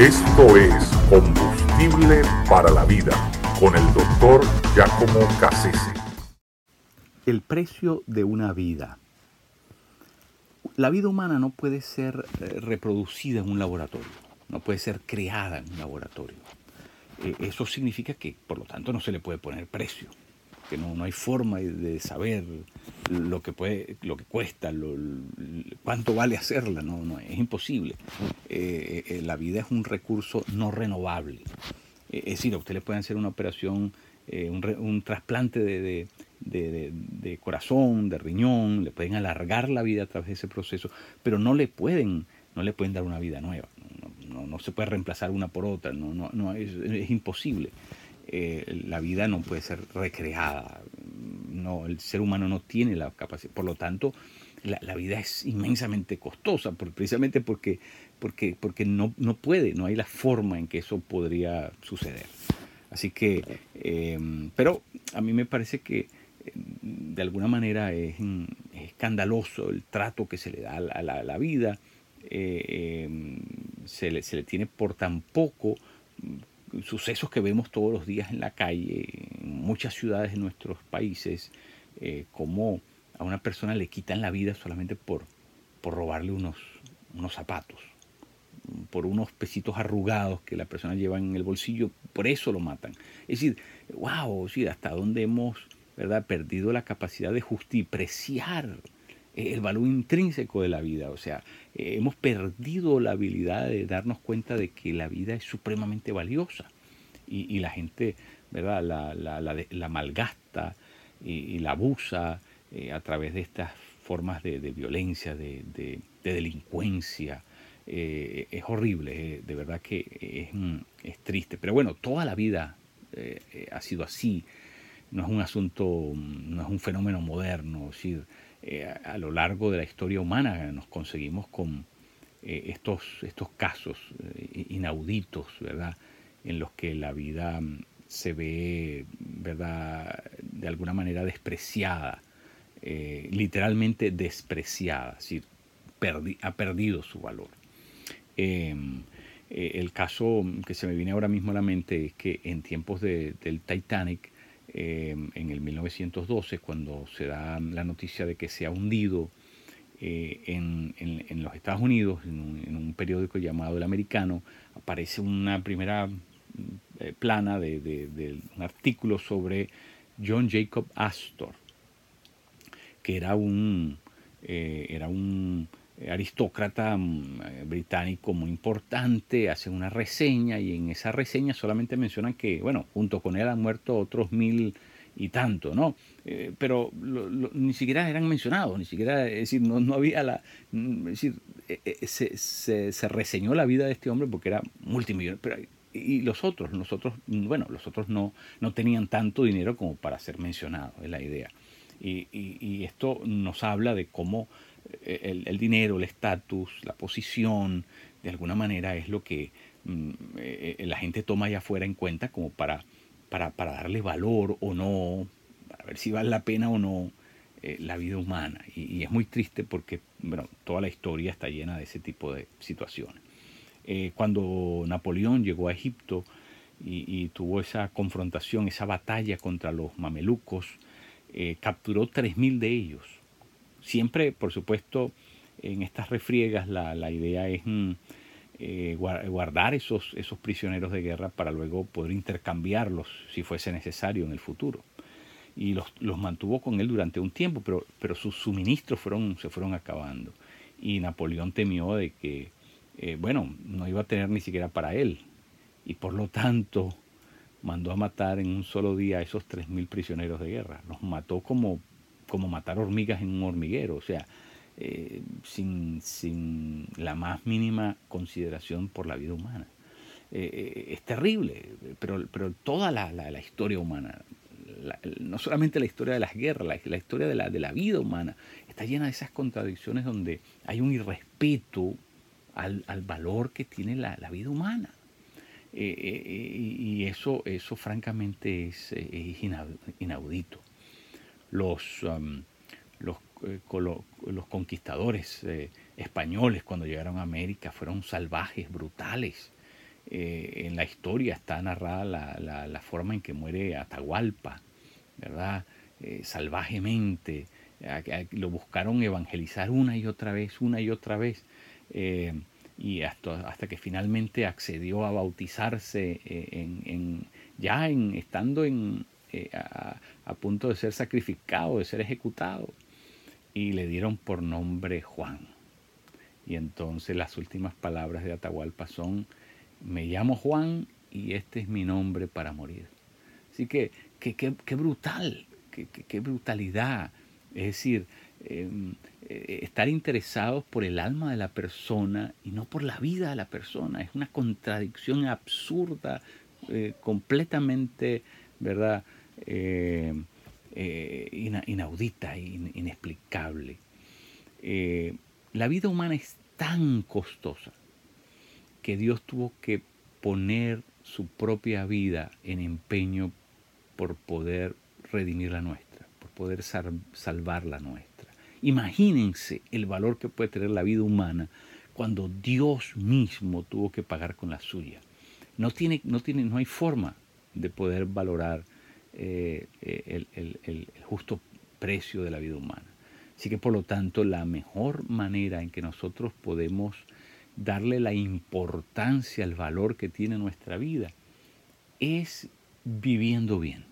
Esto es Combustible para la Vida con el doctor Giacomo Cassese. El precio de una vida. La vida humana no puede ser eh, reproducida en un laboratorio, no puede ser creada en un laboratorio. Eh, eso significa que, por lo tanto, no se le puede poner precio que no, hay forma de saber lo que, puede, lo que cuesta, cuánto vale hacerla, no, no es imposible. Eh, eh, la vida es un recurso no renovable. Eh, es decir, a usted le pueden hacer una operación, un, trasplante de, de, corazón, de riñón, le pueden alargar la vida a través de ese proceso, pero no le pueden, no le pueden dar una vida nueva. No, se puede reemplazar una por otra, no, no, no es imposible. Eh, la vida no puede ser recreada. No, el ser humano no tiene la capacidad. Por lo tanto, la, vida es inmensamente costosa, precisamente porque, porque, porque no, no, puede, no hay la forma en que eso podría suceder. Así que, em, pero a mí me parece que em, de alguna manera es, escandaloso el trato que se le da a la, vida, eh, em, se, le, se, le, tiene por tan poco sucesos que vemos todos los días en la calle, en muchas ciudades de nuestros países, eh, como a una persona le quitan la vida solamente por, por robarle unos, unos zapatos, por unos pesitos arrugados que la persona lleva en el bolsillo, por eso lo matan. Es decir, wow, hasta dónde hemos ¿verdad? perdido la capacidad de justipreciar el valor intrínseco de la vida. O sea, eh, hemos perdido la habilidad de darnos cuenta de que la vida es supremamente valiosa. Y, la gente, ¿verdad? La, malgasta y, la abusa eh, a través de estas formas de, violencia, de, delincuencia. Eh, es horrible, de verdad que es, triste. Pero bueno, toda la vida ha sido así. No es un asunto, no es un fenómeno moderno. Es eh, a, lo largo de la historia humana nos conseguimos con eh, estos, estos casos eh, inauditos, ¿verdad? En los que la vida mm, se ve, ¿verdad? De alguna manera despreciada, literalmente despreciada, ha perdido su valor. Em, el caso que se me viene ahora mismo a la mente es que en tiempos del Titanic, Em, en el 1912, cuando se da la noticia de que se ha hundido eh, en, los Estados Unidos, en un, periódico llamado El Americano, aparece una primera eh, plana de, un artículo sobre John Jacob Astor, que era un, eh, era un aristócrata mm, eh, británico muy importante, hace una reseña y en esa reseña solamente mencionan que, bueno, junto con él han muerto otros mil y tanto, ¿no? Eh, pero ni siquiera eran mencionados, ni siquiera, es decir, no, había la, mm, es decir, eh, se, se, reseñó la vida de este hombre porque era multimillonario, pero y los otros, los otros, bueno, los otros no, no tenían tanto dinero como para ser mencionados, es la idea. Y, y esto nos habla de cómo el, dinero, el estatus, la posición, de alguna manera es lo que mm, eh, la gente toma allá afuera en cuenta como para, para, darle valor o no, para ver si vale la pena o no eh, la vida humana. Y, es muy triste porque bueno, toda la historia está llena de ese tipo de situaciones. Eh, cuando Napoleón llegó a Egipto y, tuvo esa confrontación, esa batalla contra los mamelucos, capturó 3.000 de ellos Siempre, por supuesto, en estas refriegas la, idea es mm, eh, guardar esos, esos prisioneros de guerra para luego poder intercambiarlos si fuese necesario en el futuro. Y los, mantuvo con él durante un tiempo, pero, pero sus suministros fueron, se fueron acabando. Y Napoleón temió de que, eh, bueno, no iba a tener ni siquiera para él. Y por lo tanto mandó a matar en un solo día a esos 3.000 prisioneros de guerra. Los mató como como matar hormigas en un hormiguero, o sea, eh, sin, sin, la más mínima consideración por la vida humana. Eh, eh, es terrible, pero, pero toda la, la, historia humana, no solamente la historia de las guerras, la, historia de la, de la vida humana, está llena de esas contradicciones donde hay un irrespeto al, al valor que tiene la, vida humana. y eso, eso francamente es, es inaudito los, um, los, eh, los, conquistadores eh, españoles cuando llegaron a América fueron salvajes, brutales. eh, en la historia está narrada la, forma en que muere Atahualpa, ¿verdad? Salvajemente. Lo buscaron evangelizar una y otra vez, una y otra vez. Y hasta, hasta, que finalmente accedió a bautizarse en, ya en, estando en, a, a, punto de ser sacrificado, de ser ejecutado. Y le dieron por nombre Juan. Y entonces las últimas palabras de Atahualpa son, me llamo Juan y este es mi nombre para morir. Así que, qué brutal, qué brutalidad. Es decir, em, eh, estar interesados por el alma de la persona y no por la vida de la persona. Es una contradicción absurda, eh, completamente, ¿verdad? Eh, inaudita, inexplicable. la vida humana es tan costosa que Dios tuvo que poner su propia vida en empeño por poder redimir la nuestra, por poder salvar la nuestra. Imagínense el valor que puede tener la vida humana cuando Dios mismo tuvo que pagar con la suya. No, tiene, no, tiene, no hay forma de poder valorar eh, el, el justo precio de la vida humana. Así que por lo tanto la mejor manera en que nosotros podemos darle la importancia, el valor que tiene nuestra vida, es viviendo bien.